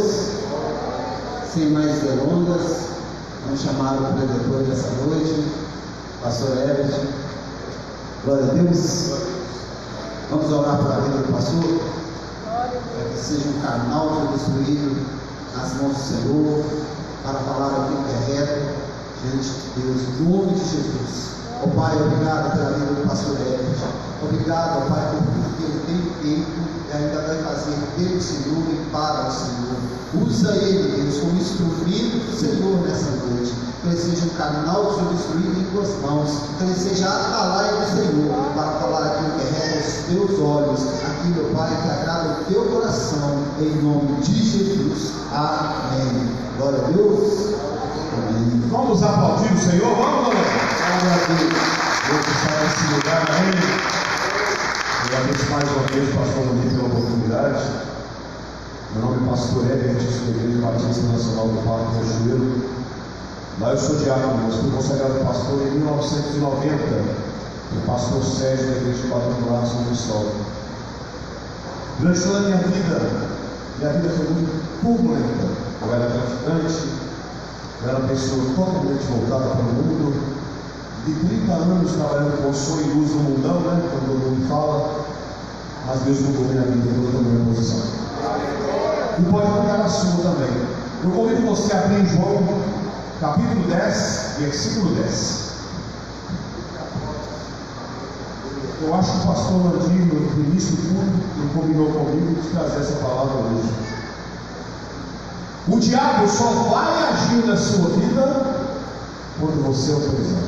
Deus. Sem mais delongas, vamos chamar o preletor dessa noite, Pastor Everett. Glória a Deus. Vamos orar para a vida do pastor, para que seja um canal destruído nas mãos do Senhor, para falar aquilo que é reto diante de Deus, em nome de Jesus. Ó oh, Pai, obrigado pela vida do pastor Everett. Obrigado, ó oh, Pai, por tudo que ele tem feito e ainda vai fazer pelo Senhor e para o Senhor. Usa ele, Deus, como instrumento do Senhor nessa noite. Que ele seja um canal destruído em tuas mãos. Que ele seja atalaia do Senhor para falar aquilo que é aos teus olhos. Aquilo, Pai, que agrada o teu coração. Em nome de Jesus. Amém. Glória a Deus. Amém. Vamos aplaudir o Senhor? Vamos. Glória a Deus. Deus está nesse lugar, amém. Agradeço mais uma vez, pastor Luiz, pela oportunidade. Meu nome é pastor Everett, da Igreja Batista Nacional do Parque Cajueiro. Lá eu sou diácono, mas fui consagrado pastor em 1990, o pastor Sérgio da Igreja Quadrangular São Cristóvão. Durante toda a minha vida, minha vida foi muito turbulenta. Eu era traficante, eu era uma pessoa totalmente voltada para o mundo, de 30 anos trabalhando com som e no mundão, né? Quando todo mundo fala, mas Deus mudou minha vida, toda a minha posição. E pode mudar a sua também. Eu convido você a abrir em João, capítulo 10, versículo 10. Eu acho que o pastor Landinho, no início do culto, ele combinou comigo de trazer essa palavra hoje. O diabo só vai agir na sua vida quando você autorizar.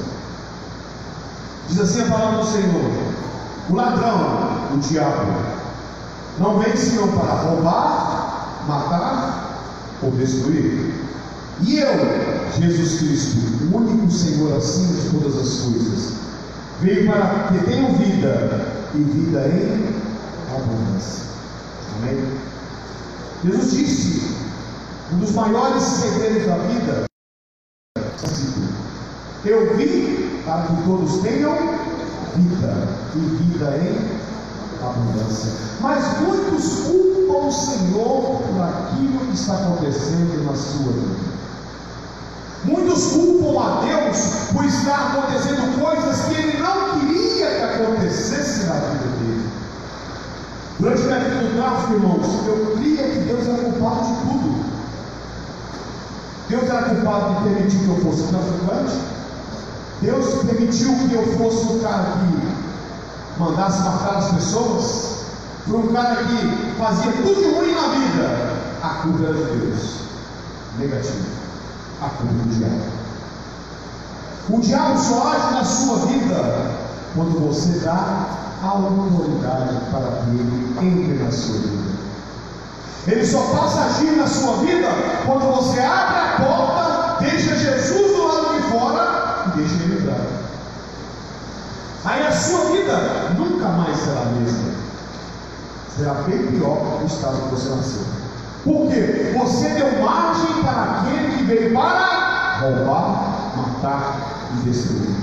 Diz assim a palavra do Senhor: O ladrão, o diabo, não vem senão para roubar, matar ou destruir. E eu, Jesus Cristo, o único Senhor acima de todas as coisas, veio para que tenham vida e vida em abundância. Amém? Jesus disse: um dos maiores segredos da vida eu vim para que todos tenham vida e vida em abundância. Mas muitos culpam o Senhor por aquilo que está acontecendo na sua vida. Muitos culpam a Deus por estar acontecendo coisas que Ele não queria que acontecesse na vida dele. Durante a vida do tráfico, irmãos, eu cria que Deus era culpado de tudo. Deus era culpado de permitir que eu fosse traficante. Deus permitiu que eu fosse um cara que mandasse matar as pessoas, foi um cara que fazia tudo ruim na vida. A culpa era de Deus. Negativo. A culpa do diabo. O diabo só age na sua vida quando você dá autoridade para que ele entre na sua vida. Ele só passa a agir na sua vida quando você abre a porta, deixa Jesus do lado de fora e deixa ele. Aí a sua vida nunca mais será a mesma. Será bem pior do estado que você nasceu. Por quê? Você deu margem para aquele que veio para roubar, matar e destruir.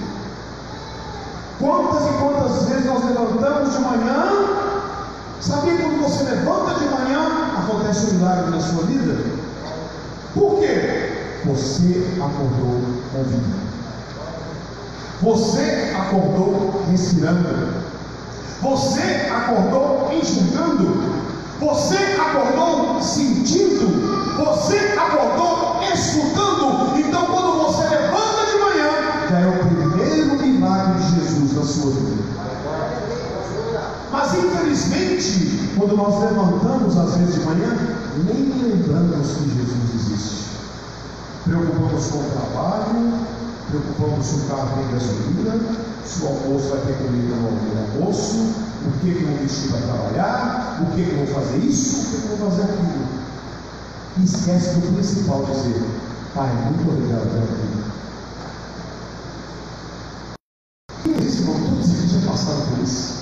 Quantas e quantas vezes nós levantamos de manhã? Sabia quando você levanta de manhã, acontece um milagre na sua vida? Por quê? Você acordou com vida. Você acordou respirando. Você acordou enxergando. Você acordou sentindo. Você acordou escutando. Então, quando você levanta de manhã, já é o primeiro milagre de Jesus na sua vida. Mas infelizmente, quando nós levantamos às vezes de manhã, nem lembramos que Jesus existe. Preocupamos com o trabalho, preocupamos se o carro tem gasolina, se o almoço vai ter comida no almoço, o que, que eu vou vestir para trabalhar, o que, que eu vou fazer isso, o que, que eu vou fazer aquilo. E esquece do principal dizer, Pai, muito obrigado pela vida. É esse? Todos aqui já passaram por isso.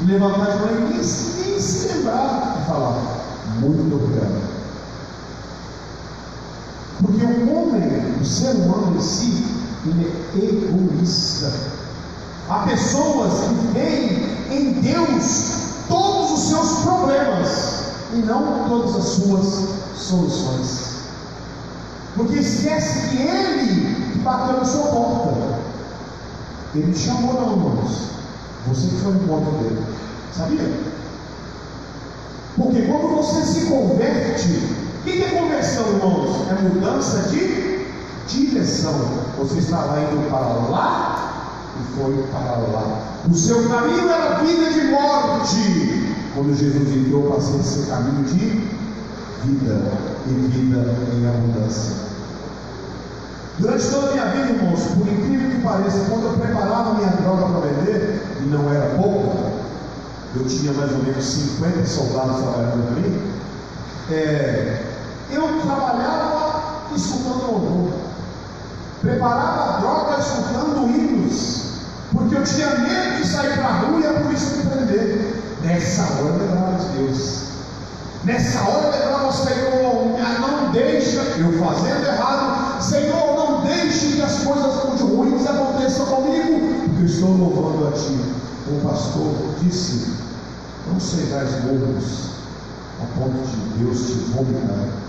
E levantar de manhã e nem, se lembrar de falar, muito obrigado. Porque o homem, o ser humano em si, ele é egoísta. Há pessoas que veem em Deus todos os seus problemas e não todas as suas soluções. Porque esquece que ele que bateu na sua porta. Ele chamou, não, irmãos. Você que foi no ponto dele. Sabia? Porque quando você se converte, o que é conversão, irmãos? É mudança de direção. Você estava indo para lá e foi para lá. O seu caminho era vida de morte. Quando Jesus entrou, passou a ser caminho de vida e vida em abundância. Durante toda a minha vida, irmãos, por incrível que pareça, quando eu preparava minha droga para vender, e não era pouco, eu tinha mais ou menos 50 soldados trabalhando para mim, é, eu trabalhava escutando louvor, preparava droga escutando hinos, porque eu tinha medo de sair para a rua e a polícia me prender. Nessa hora lembrava de Deus. Nessa hora lembrava, Senhor, não deixa eu fazendo errado, Senhor, não deixe que as coisas ruins aconteçam comigo, porque eu estou louvando a Ti. O pastor disse: Não sejais bobos a ponto de Deus te vomitar.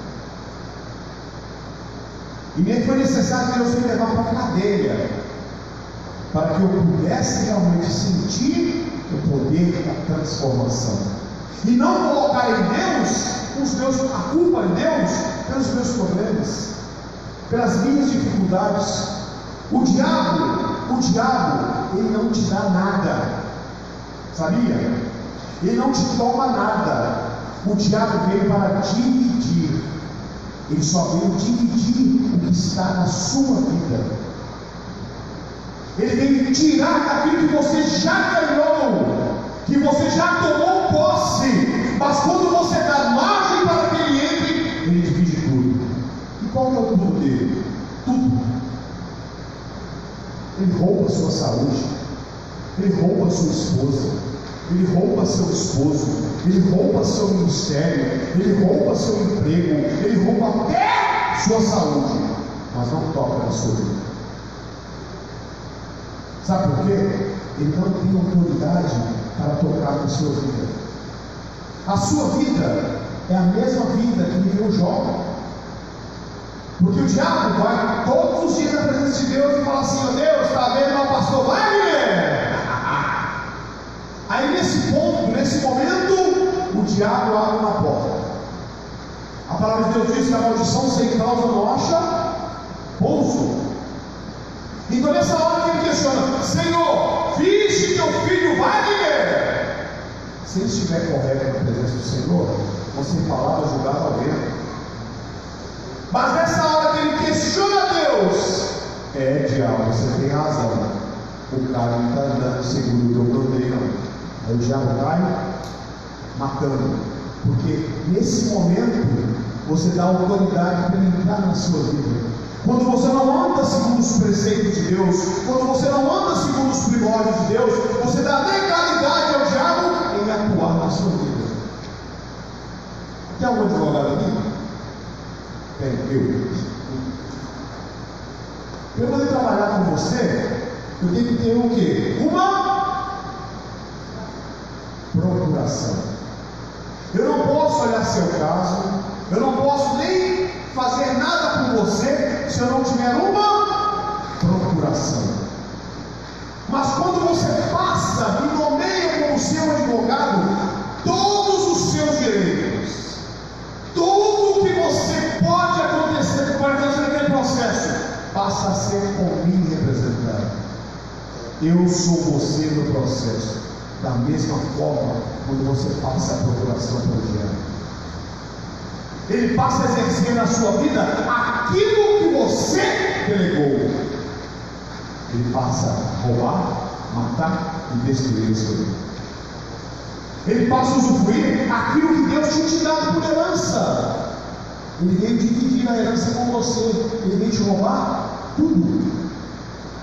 E nem foi necessário Deus me levar para a cadeia, para que eu pudesse realmente sentir o poder da transformação. E não colocar em Deus os meus, a culpa em Deus pelos meus problemas, pelas minhas dificuldades. O diabo, o diabo, ele não te dá nada. Sabia? Ele não te toma nada. O diabo veio para dividir. Ele só veio dividir o que está na sua vida. Ele veio tirar daquilo que você já ganhou, que você já tomou posse. Mas quando você dá margem para que ele entre, ele divide tudo. E qual é o tudo dele? Tudo. Ele rouba a sua saúde, ele rouba a sua esposa, ele rouba seu esposo, ele rouba seu ministério, ele rouba seu emprego, ele rouba até sua saúde, mas não toca na sua vida. Sabe por quê? Ele não tem autoridade para tocar na sua vida. A sua vida é a mesma vida que viveu Jó. Porque o diabo vai todos os dias na presença de Deus e fala assim: oh, Deus, está vendo meu pastor? Vai, mulher! Aí nesse ponto, nesse momento, o diabo abre uma porta. A palavra de Deus diz que a maldição sem causa não acha pouso. Então nessa hora que ele questiona, Senhor, viste teu filho Wagner? Se ele estiver correto na presença do Senhor, você palavra julgada ao vento. Mas nessa hora que ele questiona Deus, é diabo, você tem razão. O cara não está andando segundo o teu roteiro, Aí diabo vai matando. Porque nesse momento você dá autoridade para entrar na sua vida. Quando você não anda segundo os preceitos de Deus, quando você não anda segundo os primórdios de Deus, você dá legalidade ao diabo em atuar na sua vida. Tem algum advogado aqui? Tem, eu. Para eu poder trabalhar com você, eu tenho que ter o quê? Uma procuração. Eu não posso olhar seu caso, eu não posso nem fazer nada por você se eu não tiver uma procuração. Mas quando você passa e nomeia como seu advogado todos os seus direitos, tudo o que você pode acontecer, acontecer naquele processo, passa a ser por mim representado. Eu sou você no processo. Da mesma forma, quando você passa a procuração pelo diabo ele passa a exercer na sua vida aquilo que você delegou. Ele passa a roubar, matar e destruir a sua vida. Ele passa a usufruir aquilo que Deus tinha te dado por herança. Ele veio dividir a herança com você. Ele veio te roubar tudo.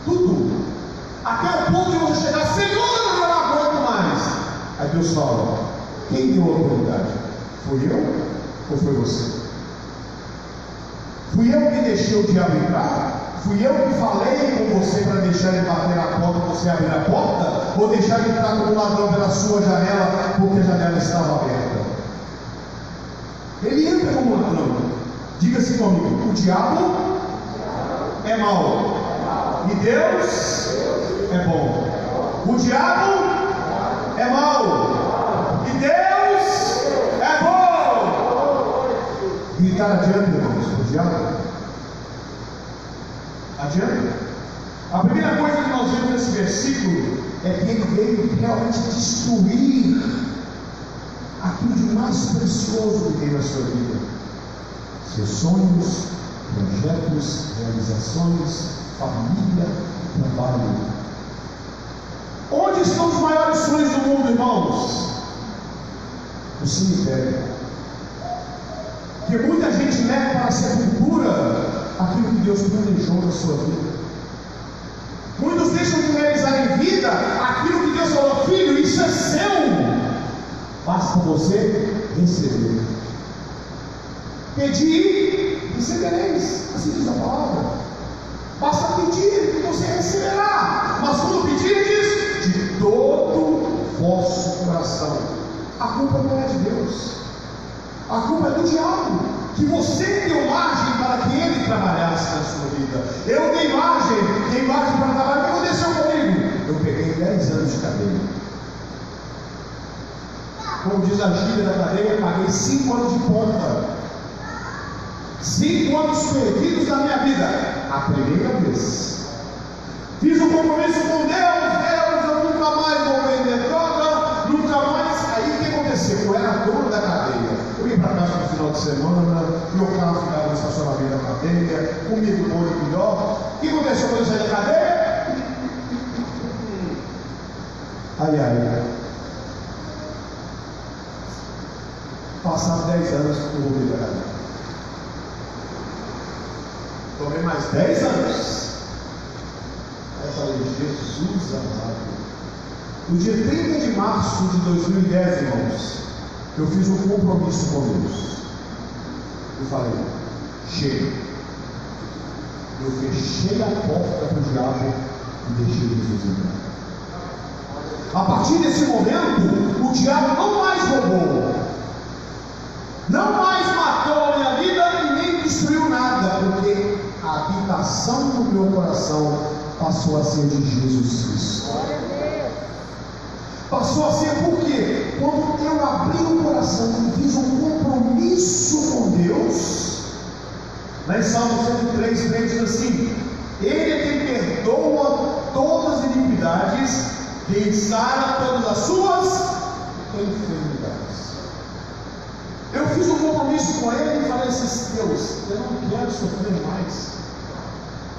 Tudo. Até o ponto de você chegar, Senhor, eu não aguento mais. Deus fala: quem deu a autoridade? Foi eu ou foi você? Fui eu que deixei o diabo entrar? Fui eu que falei com você para deixar ele bater na porta você abrir a porta? Ou deixar ele entrar como ladrão pela sua janela porque a janela estava aberta? Ele entra como ladrão. Diga-se comigo: o diabo é mau e Deus é bom. O diabo mau e Deus é bom. Gritar adiante, irmãos, o diabo. Adiante. A primeira coisa que nós vemos nesse versículo é que ele veio realmente destruir aquilo de mais precioso que tem na sua vida: seus sonhos, projetos, realizações, família, trabalho. Onde estão os maiores sonhos do mundo, irmãos? No cemitério. Que muita gente leva para a sepultura aquilo que Deus planejou na sua vida. Muitos deixam de realizar em vida aquilo que Deus falou, filho, isso é seu. Basta você receber. Pedir, recebereis. Assim diz a palavra. Basta pedir que você receberá. Mas quando pedir, diz todo vosso coração. A culpa não é de Deus. A culpa é do diabo. Que você deu margem para que ele trabalhasse na sua vida. Eu dei margem, dei margem para trabalhar. O que aconteceu comigo? Eu peguei 10 anos de cadeia. Como diz a gíria da cadeia, paguei 5 anos de ponta. Cinco anos perdidos na minha vida. A primeira vez. Fiz um compromisso com Deus, Deus, eu nunca mais vou vender droga, nunca mais. Aí o que aconteceu? Eu era dono da cadeia. Eu ia para casa no final de semana, meu carro ficava no estacionamento da cadeia, comia do bom e melhor. O que aconteceu quando eu saí da cadeia? Ai, ai. Passaram 10 anos eu da cadeia. Tomei mais 10 anos. Aí eu falei, Jesus amado. No dia 30 de março de 2010, irmãos, eu fiz um compromisso com Deus. Eu falei, chega. Eu fechei a porta para o diabo e deixei Jesus entrar. A partir desse momento, o diabo não mais roubou, não mais matou a minha vida e nem destruiu nada, porque a habitação do meu coração passou a ser de Jesus Cristo. Passou a ser por quê? Quando eu abri o coração e fiz um compromisso com Deus, lá em Salmo 103, diz assim: Ele é quem perdoa todas as iniquidades, quem sara todas as suas enfermidades. Eu fiz um compromisso com ele e falei assim: Deus, eu não quero sofrer mais.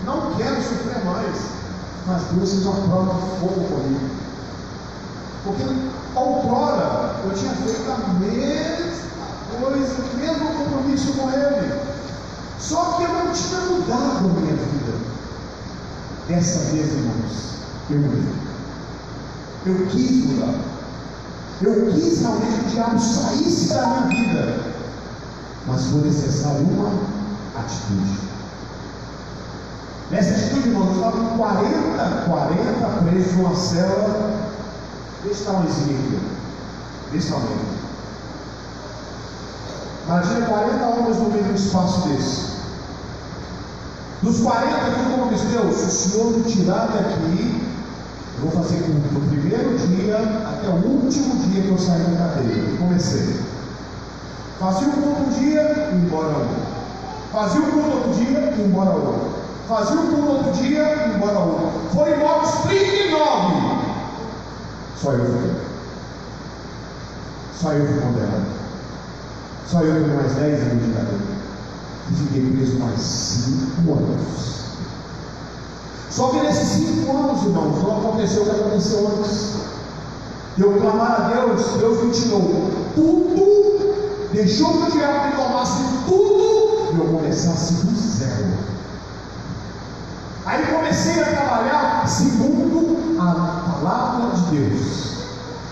Não quero sofrer mais. Mas Deus fez uma prova de fogo comigo. Porque outrora eu tinha feito a mesma coisa, o mesmo compromisso com ele. Só que eu não tinha mudado a minha vida. Dessa vez, irmãos, eu mudei. Eu quis mudar. Eu quis realmente que o diabo saísse da minha vida. Mas foi necessário uma atitude. Nessa atitude, irmão, eu estava com 40, 40 presos numa cela desse tamanhozinho aqui. Desse tamanho. Imagina 40 homens no meio de um espaço desse. Dos 40 que como diz Deus, se o Senhor me tirar daqui, eu vou fazer culto do primeiro dia até o último dia que eu sair da cadeia. Comecei. Fazia o culto um dia e embora outro. Fazia o culto outro dia e embora outro. Fazia o culto outro dia e embora outro. Foram mortos 39. Só eu fui. Só eu fui condenado. Só eu fui mais 10 anos de cadeia. E fiquei preso mais 5 anos. Só que nesses 5 anos, irmãos, não aconteceu o que aconteceu antes. Eu clamar a Deus, Deus me tirou tudo, deixou que o diabo me tomasse tudo e eu começasse do zero. Aí comecei a trabalhar segundo a palavra de Deus,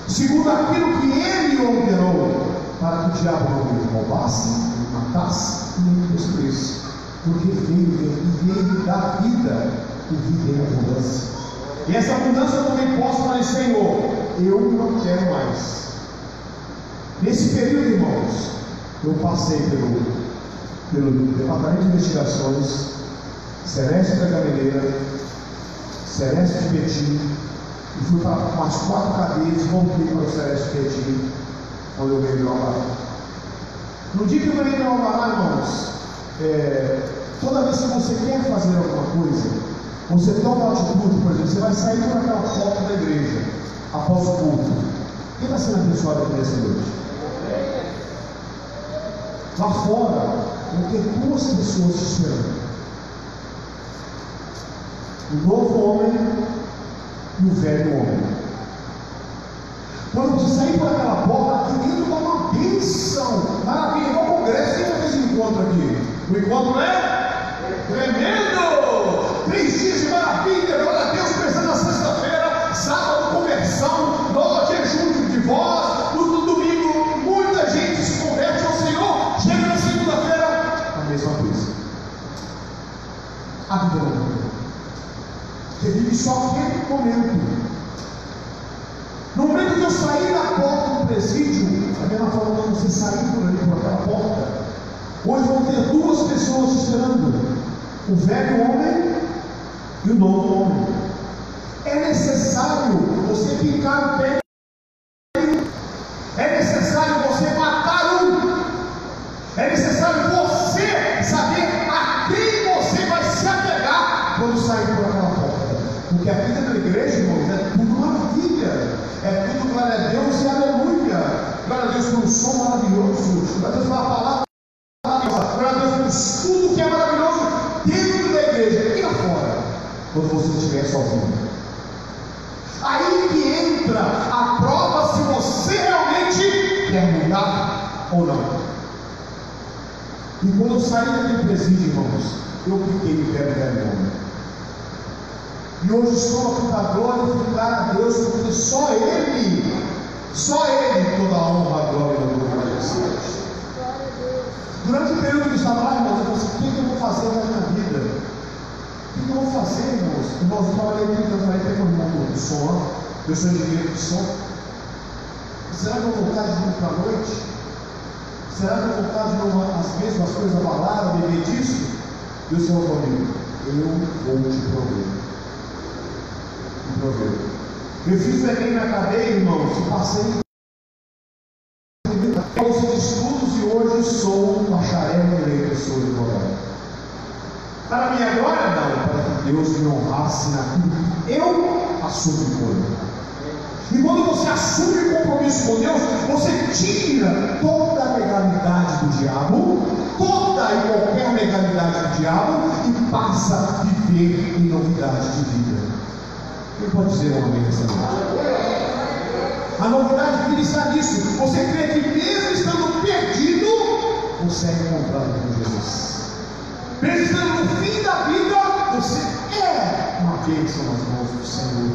segundo aquilo que Ele ordenou, para que o diabo não me roubasse, me matasse e me destruísse. Porque veio, veio me dar vida e vida em abundância. E essa abundância eu também posso falar, Senhor, eu não quero mais. Nesse período, irmãos, eu passei pelo pelo Departamento de Investigações, Celeste da Gameleira, Celeste de Betim, e fui para umas quatro cadeias, voltei para o Celeste de Betim, quando eu ganhei meu alvará. No dia que eu ganhei meu alvará, irmãos, é, toda vez que você quer fazer alguma coisa, você toma atitude, por exemplo, você vai sair por aquela porta da igreja, após o culto. Quem está sendo abençoado aqui nessa noite? Lá fora, vão ter duas pessoas te esperando. O novo homem e o velho homem. Quando você sair por aquela porta, aqui dentro dá uma bênção. Maravilha, igual congresso, quem já fez um encontro aqui? O encontro é tremendo! Três dias de maravilha, glória a Deus, pensando na sexta-feira, sábado, conversão, nova jejum de voz, no domingo, muita gente se converte ao Senhor, chega na segunda-feira, a mesma coisa. A vida não muda. Vive só aquele momento. No momento que eu sair da porta do presídio, a mesma forma quando você sair por ali, por aquela porta, hoje vão ter duas pessoas esperando: o velho homem e o novo homem. É necessário você ficar o Porque a vida da igreja, irmãos, é tudo maravilha. É tudo glória a Deus e aleluia. Glória a Deus pelo som maravilhoso. Glória a Deus pela palavra. Glória a Deus por tudo que é maravilhoso dentro da igreja e lá fora. Quando você estiver sozinho. Aí que entra a prova se você realmente quer mudar ou não. E quando eu saí daquele presídio, irmãos, eu fiquei em pé do velho homem. E hoje estou aqui para glorificar a Deus, porque só Ele, só Ele toda a honra, a glória e a glória. Durante o período que eu estava lá, irmãos, eu pensei, o que, eu vou fazer na minha vida? O que, eu vou fazer, irmãos? Irmãos, eu trabalhei 30 anos, aí tem um irmão do som, eu sou engenheiro de som. Será que eu vou voltar de novo para a noite? Será que eu vou voltar de novo as mesmas coisas, balada, beber disso? E o Senhor comigo, eu vou te prover. Eu fiz o Enem na cadeia, irmãos, e passei de estudos e hoje sou um bacharel em letras, sou advogado. Para a minha glória, não, para que Deus me honrasse naquilo que eu assumo por ele. E quando você assume compromisso com Deus, você tira toda a legalidade do diabo, toda e qualquer legalidade do diabo, e passa a viver em novidade de vida. Quem pode dizer um amém nessa noite? A novidade de vida está nisso. Você crê que mesmo estando perdido, você é encontrado com Jesus. Mesmo estando no fim da vida, você é uma bênção nas mãos do Senhor.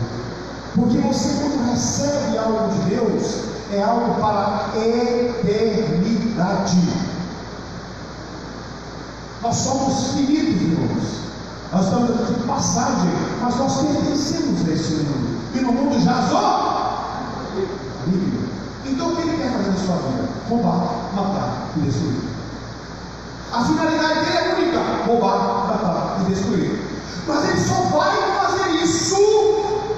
Porque você, quando recebe algo de Deus, é algo para a eternidade. Nós somos finitos, irmãos. Nós estamos aqui de passagem, mas nós pertencemos a esse mundo. E no mundo o Bíblia. Então o que ele quer fazer na sua vida? Roubar, matar e destruir. A finalidade dele é única: roubar, matar e destruir. Mas ele só vai fazer isso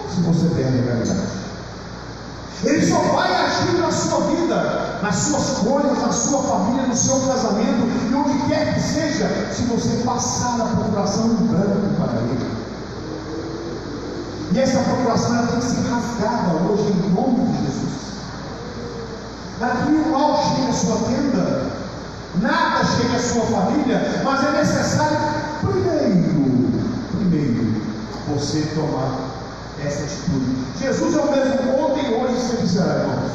se você der a legalidade. Ele só vai agir na sua vida, nas suas coisas, na sua família, no seu casamento e onde quer que seja, se você passar a procuração em branco para ele. E essa procuração tem que ser rasgada hoje em nome de Jesus. Que o mal chegue à sua tenda, nada chegue à sua família, mas é necessário primeiro, primeiro, você tomar essa atitude. Jesus é o mesmo ontem, hoje e sempre será, irmãos.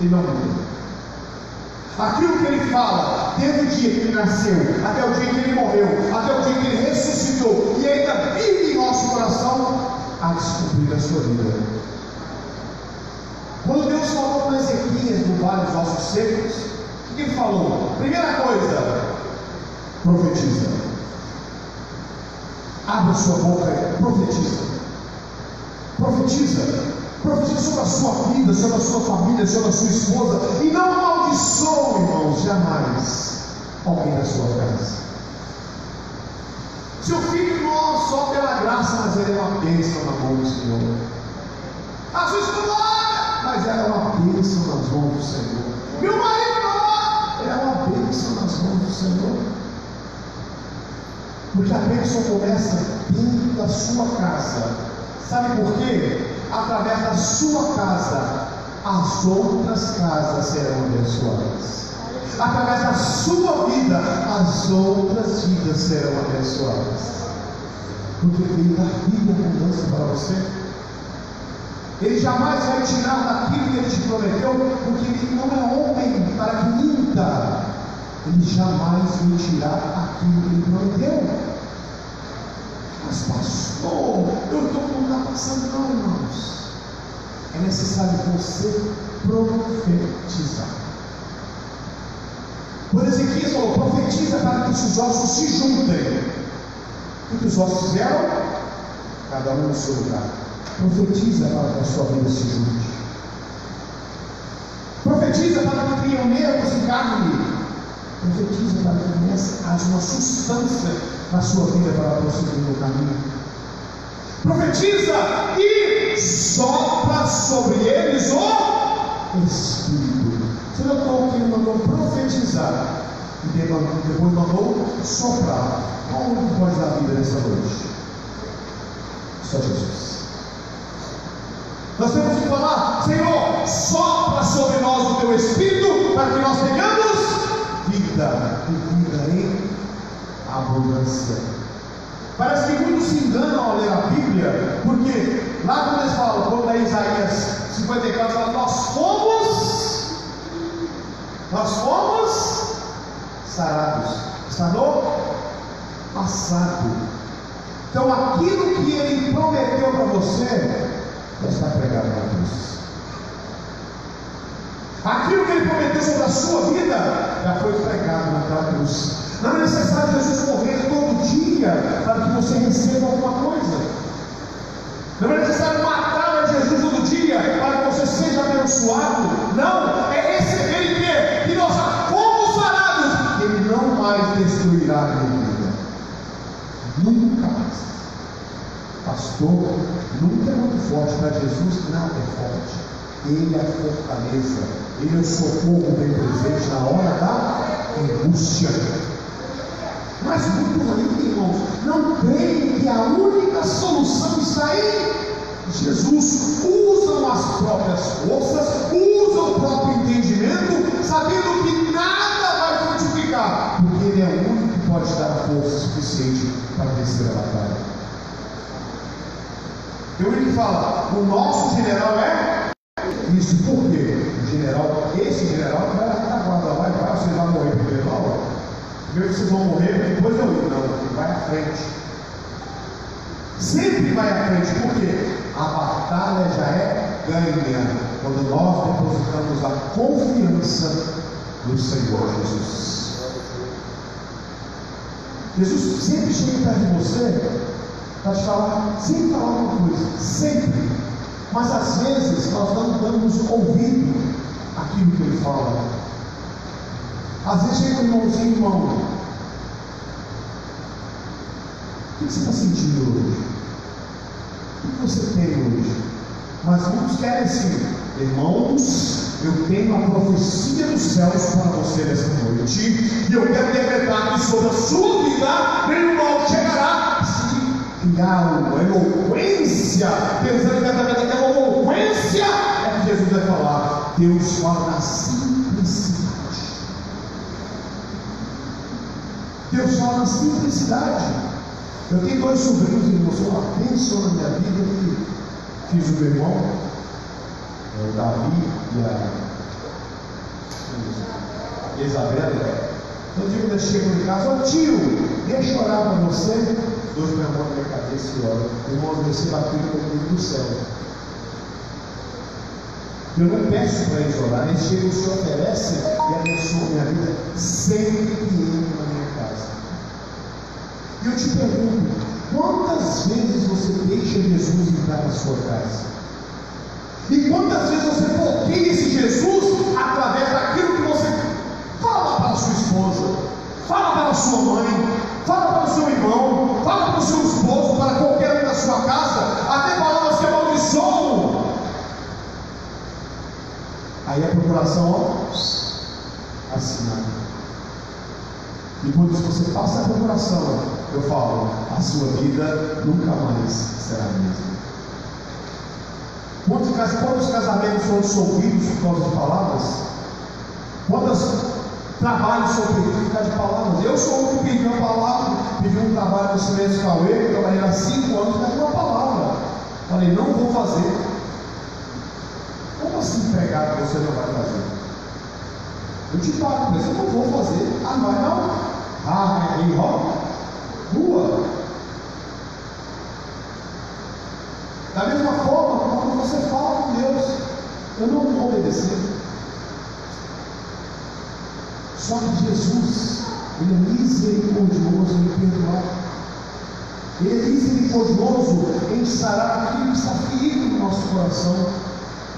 Ele não muda. Aquilo que ele fala, desde o dia que ele nasceu, até o dia que ele morreu, até o dia que ele ressuscitou, e ainda vive em nosso coração, a descobrir a sua vida. Quando Deus falou com Ezequias no Vale dos Ossos Secos, o que ele falou? Primeira coisa, profetiza. Abra sua boca e profetiza. Profetiza. Profetiza sobre a sua vida, sobre a sua família, sobre a sua esposa. E não amaldiçoe, irmãos, jamais. alguém da sua casa. Seu filho não só pela graça, mas ele é uma bênção na mão do Senhor. A sua esposa, mas ela é uma bênção nas mãos do Senhor. Meu marido ele é uma bênção nas mãos do Senhor. Porque a bênção começa dentro da sua casa. Sabe por quê? Através da sua casa, as outras casas serão abençoadas através da sua vida, as outras vidas serão abençoadas. Porque Ele dá vida abundância para você. Ele jamais vai tirar daquilo que Ele te prometeu, porque Ele não é homem para que minta. Ele jamais vai tirar aquilo que Ele prometeu. Mas, pastor, eu estou com está passando, não, irmãos. É necessário você profetizar. Quando Ezequias falou, profetiza para que esses ossos se juntem. O que os ossos fizeram? Cada um no seu lugar. Profetiza para que a sua vida se junte. Profetiza para que criam nervos e carne. Profetiza para que comece a uma substância na sua vida para prosseguir no caminho. Profetiza e sopra sobre eles o Espírito. Você notou que ele mandou profetizar e depois mandou soprar. Qual o pode dar vida nessa noite? Só Jesus. Nós temos que falar, Senhor, sopra sobre nós o teu Espírito para que nós tenhamos vida e vida em abundância. Parece que muitos se enganam ao ler a Bíblia, porque lá quando eles falam, quando é Isaías 54, nós fomos nós fomos sarados. Está no passado. Então aquilo que ele prometeu para você já está pregado na cruz. Aquilo que ele prometeu sobre a sua vida já foi pregado naquela cruz. Não é necessário Jesus morrer todo dia para que você receba alguma coisa. Não é necessário matar a Jesus todo dia para que você seja abençoado. Não, é receber e ter que nós fomos sarados. Ele não mais destruirá a minha vida. Nunca mais. Pastor, nunca é muito forte para Jesus, nada é forte. Ele é a fortaleza, Ele é o socorro bem presente na hora da angústia. Mas muitos ainda, irmãos, não creem que a única solução está em Jesus. Usam as próprias forças, usam o próprio entendimento, sabendo que nada vai frutificar, porque Ele é o único que pode dar força suficiente para vencer a batalha. Eu que fala, o nosso general é isso, por quê? O general, esse general vai na guarda lá e vai, você vai morrer primeiro, não. Primeiro vocês vão morrer, depois eu ir. Não, vai à frente. Sempre vai à frente, porque a batalha já é ganha quando nós depositamos a confiança no Senhor Jesus. Jesus sempre chega perto de você para te falar, sempre falar uma coisa, sempre. Mas às vezes nós não damos ouvido àquilo que ele fala. Às vezes chega um irmãozinho, irmão. O que você está sentindo hoje? O que você tem hoje? Mas muitos querem assim, irmãos, eu tenho a profecia dos céus para você nessa noite, e eu quero decretar que sobre a sua vida nenhum mal chegará. Se criar uma eloquência, pensando que através daquela eloquência é que Jesus vai falar. Deus fala na simplicidade. Deus fala na simplicidade. Eu tenho dois sobrinhos, irmãos, são uma bênção na minha vida. Eu fiz o meu irmão, o Davi e a Isabela. Todo dia quando eles chegam em casa, ó tio, deixa eu orar para você. Os dois põem a mão na minha cabeça e oram. Irmão, eu recebo aquilo comigo do céu. Eu não peço para eles orar, eles chegam, se oferecem e abençoam minha vida sempre que e eu te pergunto, quantas vezes você deixa Jesus entrar na sua casa? E quantas vezes você bloqueia esse Jesus através daquilo que você fala para a sua esposa? mãe, fala para o seu irmão, fala para o seu esposo, para qualquer um da sua casa, até palavras que amaldiçoam. Aí a procuração, ó, assinada. E quando você passa a procuração, eu falo, a sua vida nunca mais será a mesma. Quantos, quantos casamentos foram dissolvidos por causa de palavras? Quantos trabalhos são perdidos por causa de palavras? Eu sou um que pediu uma palavra, pedi um trabalho no Silêncio Cauê, eu trabalhei há cinco anos, pedi uma palavra. Falei, não vou fazer. Como assim pregar que você não vai fazer? Eu te pago, mas eu não vou fazer. Ah, não vai não? Ah, é em Rua. Da mesma forma, quando você fala com Deus, eu não vou obedecer. Só que Jesus, Ele é misericordioso em perdoar. Ele é misericordioso em sarar aquilo que está ferido no nosso coração.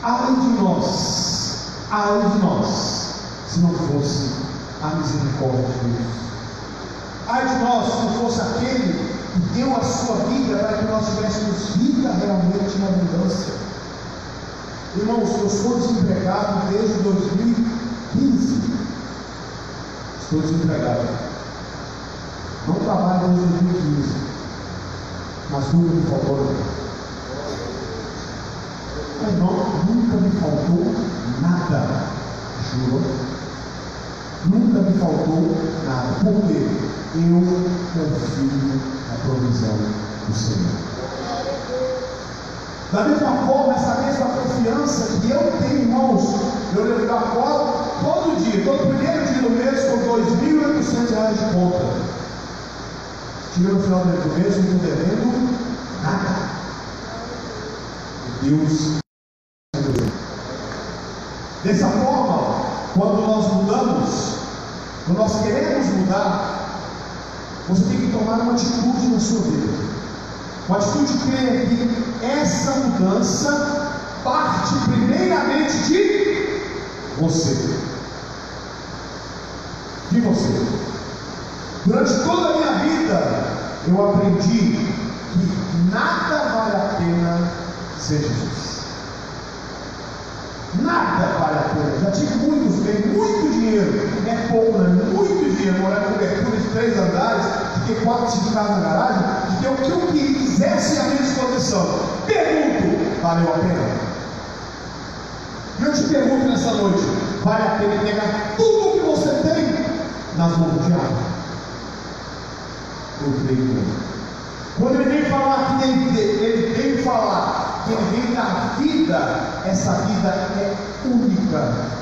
Ai de nós, ai de nós, se não fosse a misericórdia de Deus. Ai de nós, se não fosse aquele que deu a sua vida para que nós tivéssemos vida realmente em abundância. Irmãos, eu sou desempregado desde 2015. Estou desempregado. Não trabalho desde 2015. Mas nunca me faltou nada. Nunca me faltou nada. Juro. Nunca me faltou nada. Por quê? Eu confio na provisão do Senhor. Da mesma forma, essa mesma confiança que eu tenho, irmãos, eu lembro agora, todo dia, todo primeiro dia do mês, com R$ 2.800 de conta. Chega no final do mês, não devendo nada. Deus. Dessa forma, quando nós mudamos, quando nós queremos mudar, você tem que tomar uma atitude na sua vida. Uma atitude de crer que essa mudança parte primeiramente de você. De você. Durante toda a minha vida, eu aprendi que nada vale a pena ser Jesus. Nada vale a pena. Já tive muitos bens, muito dinheiro. É pouco, né? Muito dinheiro. Morar em cobertura de três andares, fiquei quatro, cinco na garagem, fiquei o que eu quisesse à minha disposição. Pergunto, valeu a pena? E eu te pergunto nessa noite, vale a pena pegar tudo o que você tem nas mãos do diabo? Eu creio que. Quando ele vem falar que ele, ele vem falar que ele dar vida, essa vida é única.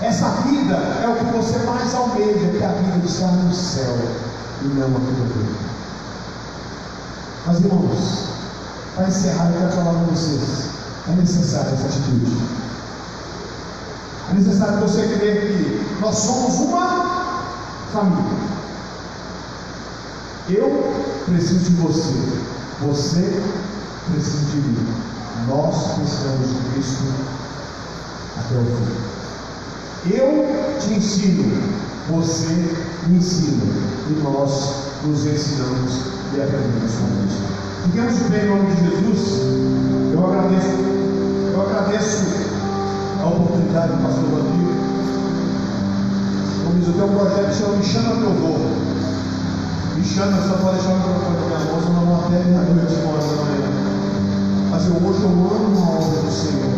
Essa vida é o que você mais almeja, que é a vida estar no céu e não aqui na terra. Mas irmãos, para encerrar, eu quero falar com vocês. É necessária essa atitude. É necessário você crer que nós somos uma família. Eu preciso de você. Você precisa de mim. Nós precisamos de Cristo até o fim. Eu te ensino, você me ensina. E nós nos ensinamos e aprendemos com isso. Fiquemos de em nome de Jesus. Eu agradeço, eu agradeço a oportunidade do pastor Rodrigo. Eu tenho um projeto que chama Me Chama Teu Voo Cristiano, só para deixar o microfone na minha mão, senão não até minha a de fora também. Né? Mas eu hoje eu amo uma obra do Senhor.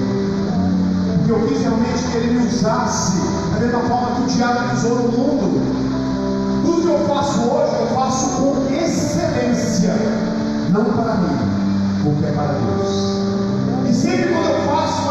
Porque eu quis realmente que Ele me usasse da mesma forma que o diabo usou no mundo. Tudo que eu faço hoje, eu faço com excelência. Não para mim, porque é para Deus. E sempre quando eu faço,